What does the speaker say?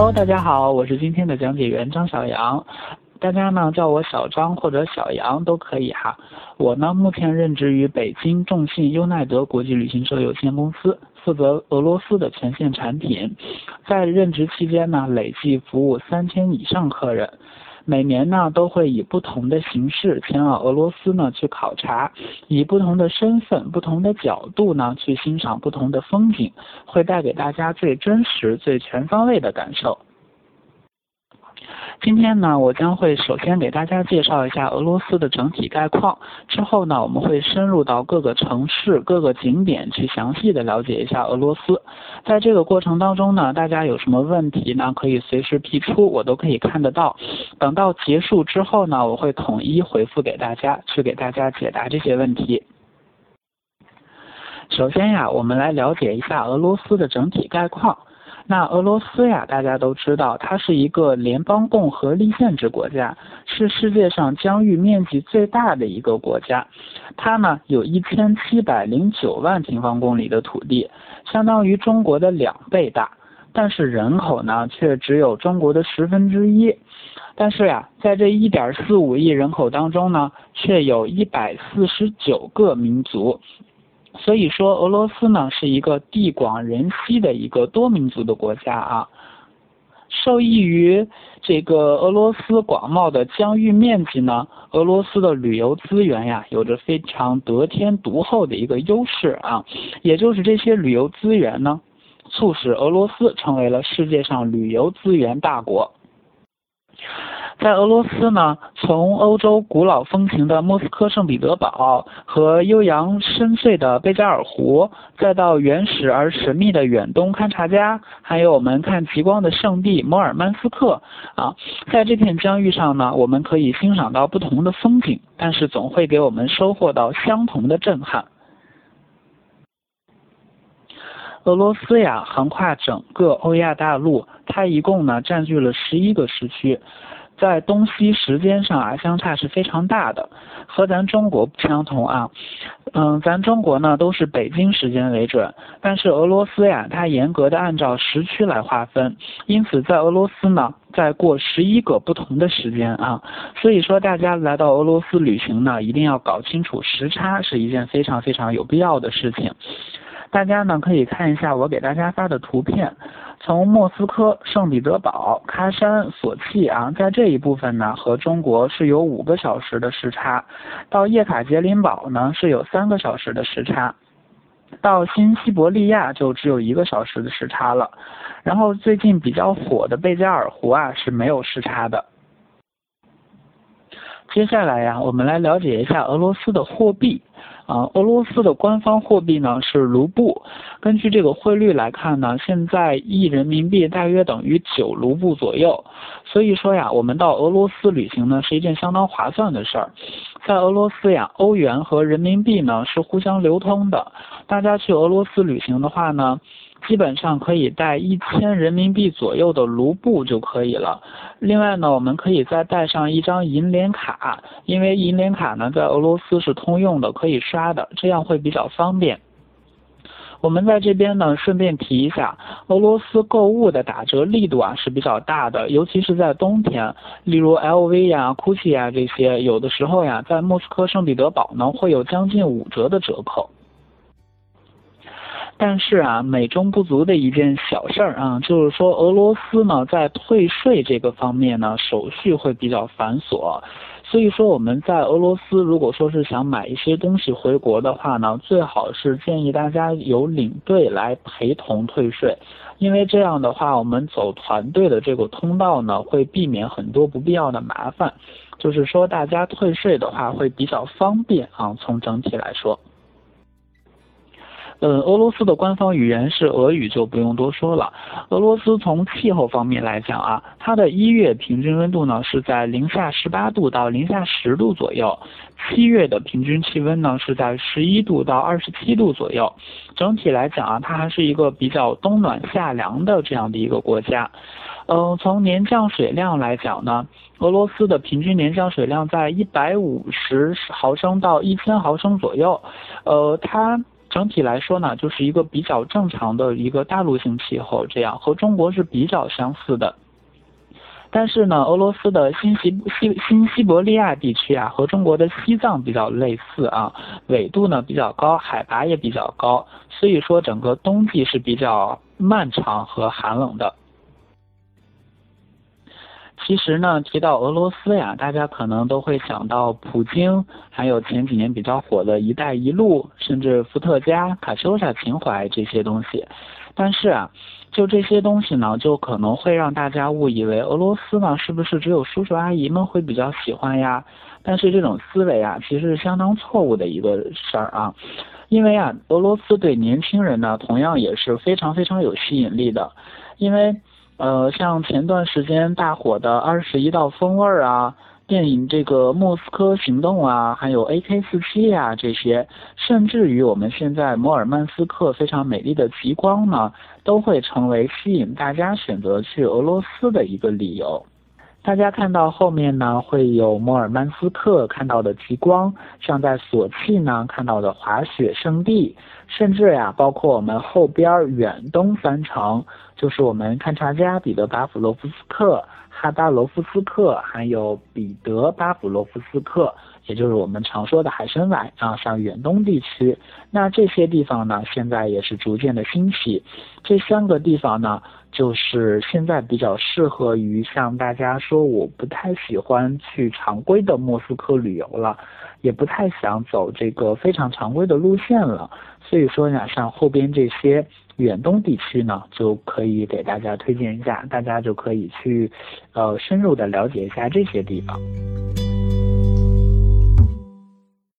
Hello，大家好，我是今天的讲解员张小杨，大家呢叫我小张或者小杨都可以哈。我呢目前任职于北京众信优耐德国际旅行社有限公司，负责俄罗斯的全线产品。在任职期间呢，累计服务三千以上客人。每年呢都会以不同的形式前往俄罗斯呢去考察，以不同的身份、不同的角度呢去欣赏不同的风景，会带给大家最真实、最全方位的感受。今天呢，我将会首先给大家介绍一下俄罗斯的整体概况，之后呢，我们会深入到各个城市、各个景点去详细的了解一下俄罗斯。在这个过程当中呢，大家有什么问题呢，可以随时提出，我都可以看得到。等到结束之后呢，我会统一回复给大家，去给大家解答这些问题。首先呀，我们来了解一下俄罗斯的整体概况。那俄罗斯呀，大家都知道，它是一个联邦共和立宪制国家，是世界上疆域面积最大的一个国家。它呢有一千七百零九万平方公里的土地，相当于中国的两倍大，但是人口呢却只有中国的十分之一。但是呀，在这一点四五亿人口当中呢，却有一百四十九个民族。所以说，俄罗斯呢是一个地广人稀的一个多民族的国家啊。受益于这个俄罗斯广袤的疆域面积呢，俄罗斯的旅游资源呀有着非常得天独厚的一个优势啊。也就是这些旅游资源呢，促使俄罗斯成为了世界上旅游资源大国。在俄罗斯呢，从欧洲古老风情的莫斯科圣彼得堡和悠扬深邃的贝加尔湖，再到原始而神秘的远东勘察加，还有我们看极光的圣地摩尔曼斯克啊，在这片疆域上呢，我们可以欣赏到不同的风景，但是总会给我们收获到相同的震撼。俄罗斯呀，横跨整个欧亚大陆，它一共呢占据了十一个时区。在东西时间上啊，相差是非常大的，和咱中国不相同啊。嗯，咱中国呢都是北京时间为准，但是俄罗斯呀，它严格的按照时区来划分，因此在俄罗斯呢，在过十一个不同的时间啊。所以说，大家来到俄罗斯旅行呢，一定要搞清楚时差是一件非常非常有必要的事情。大家呢可以看一下我给大家发的图片。从莫斯科、圣彼得堡、喀山、索契啊，在这一部分呢，和中国是有五个小时的时差；到叶卡捷琳堡呢，是有三个小时的时差；到新西伯利亚就只有一个小时的时差了。然后最近比较火的贝加尔湖啊，是没有时差的。接下来呀，我们来了解一下俄罗斯的货币。啊，俄罗斯的官方货币呢是卢布。根据这个汇率来看呢，现在一人民币大约等于九卢布左右。所以说呀，我们到俄罗斯旅行呢是一件相当划算的事儿。在俄罗斯呀，欧元和人民币呢是互相流通的。大家去俄罗斯旅行的话呢。基本上可以带一千人民币左右的卢布就可以了。另外呢，我们可以再带上一张银联卡，因为银联卡呢在俄罗斯是通用的，可以刷的，这样会比较方便。我们在这边呢，顺便提一下，俄罗斯购物的打折力度啊是比较大的，尤其是在冬天，例如 LV 呀、GUCCI 呀这些，有的时候呀，在莫斯科圣彼得堡呢会有将近五折的折扣。但是啊，美中不足的一件小事儿啊，就是说俄罗斯呢，在退税这个方面呢，手续会比较繁琐。所以说我们在俄罗斯，如果说是想买一些东西回国的话呢，最好是建议大家有领队来陪同退税，因为这样的话，我们走团队的这个通道呢，会避免很多不必要的麻烦。就是说大家退税的话会比较方便啊，从整体来说。嗯，俄罗斯的官方语言是俄语，就不用多说了。俄罗斯从气候方面来讲啊，它的一月平均温度呢是在零下十八度到零下十度左右，七月的平均气温呢是在十一度到二十七度左右。整体来讲啊，它还是一个比较冬暖夏凉的这样的一个国家。嗯，从年降水量来讲呢，俄罗斯的平均年降水量在一百五十毫升到一千毫升左右。呃，它。整体来说呢，就是一个比较正常的一个大陆性气候，这样和中国是比较相似的。但是呢，俄罗斯的新西西新西伯利亚地区啊，和中国的西藏比较类似啊，纬度呢比较高，海拔也比较高，所以说整个冬季是比较漫长和寒冷的。其实呢，提到俄罗斯呀，大家可能都会想到普京，还有前几年比较火的一带一路，甚至伏特加、卡秋莎情怀这些东西。但是啊，就这些东西呢，就可能会让大家误以为俄罗斯呢，是不是只有叔叔阿姨们会比较喜欢呀？但是这种思维啊，其实是相当错误的一个事儿啊。因为啊，俄罗斯对年轻人呢，同样也是非常非常有吸引力的，因为。呃，像前段时间大火的《二十一道风味》啊，电影这个《莫斯科行动》啊，还有 AK 四七啊这些，甚至于我们现在摩尔曼斯克非常美丽的极光呢，都会成为吸引大家选择去俄罗斯的一个理由。大家看到后面呢，会有摩尔曼斯克看到的极光，像在索契呢看到的滑雪圣地，甚至呀，包括我们后边远东三城，就是我们勘察加彼得巴甫洛夫斯克、哈巴罗夫斯克，还有彼得巴甫洛夫斯克，也就是我们常说的海参崴啊，像远东地区，那这些地方呢，现在也是逐渐的兴起。这三个地方呢。就是现在比较适合于像大家说，我不太喜欢去常规的莫斯科旅游了，也不太想走这个非常常规的路线了。所以说呢，像后边这些远东地区呢，就可以给大家推荐一下，大家就可以去，呃，深入的了解一下这些地方。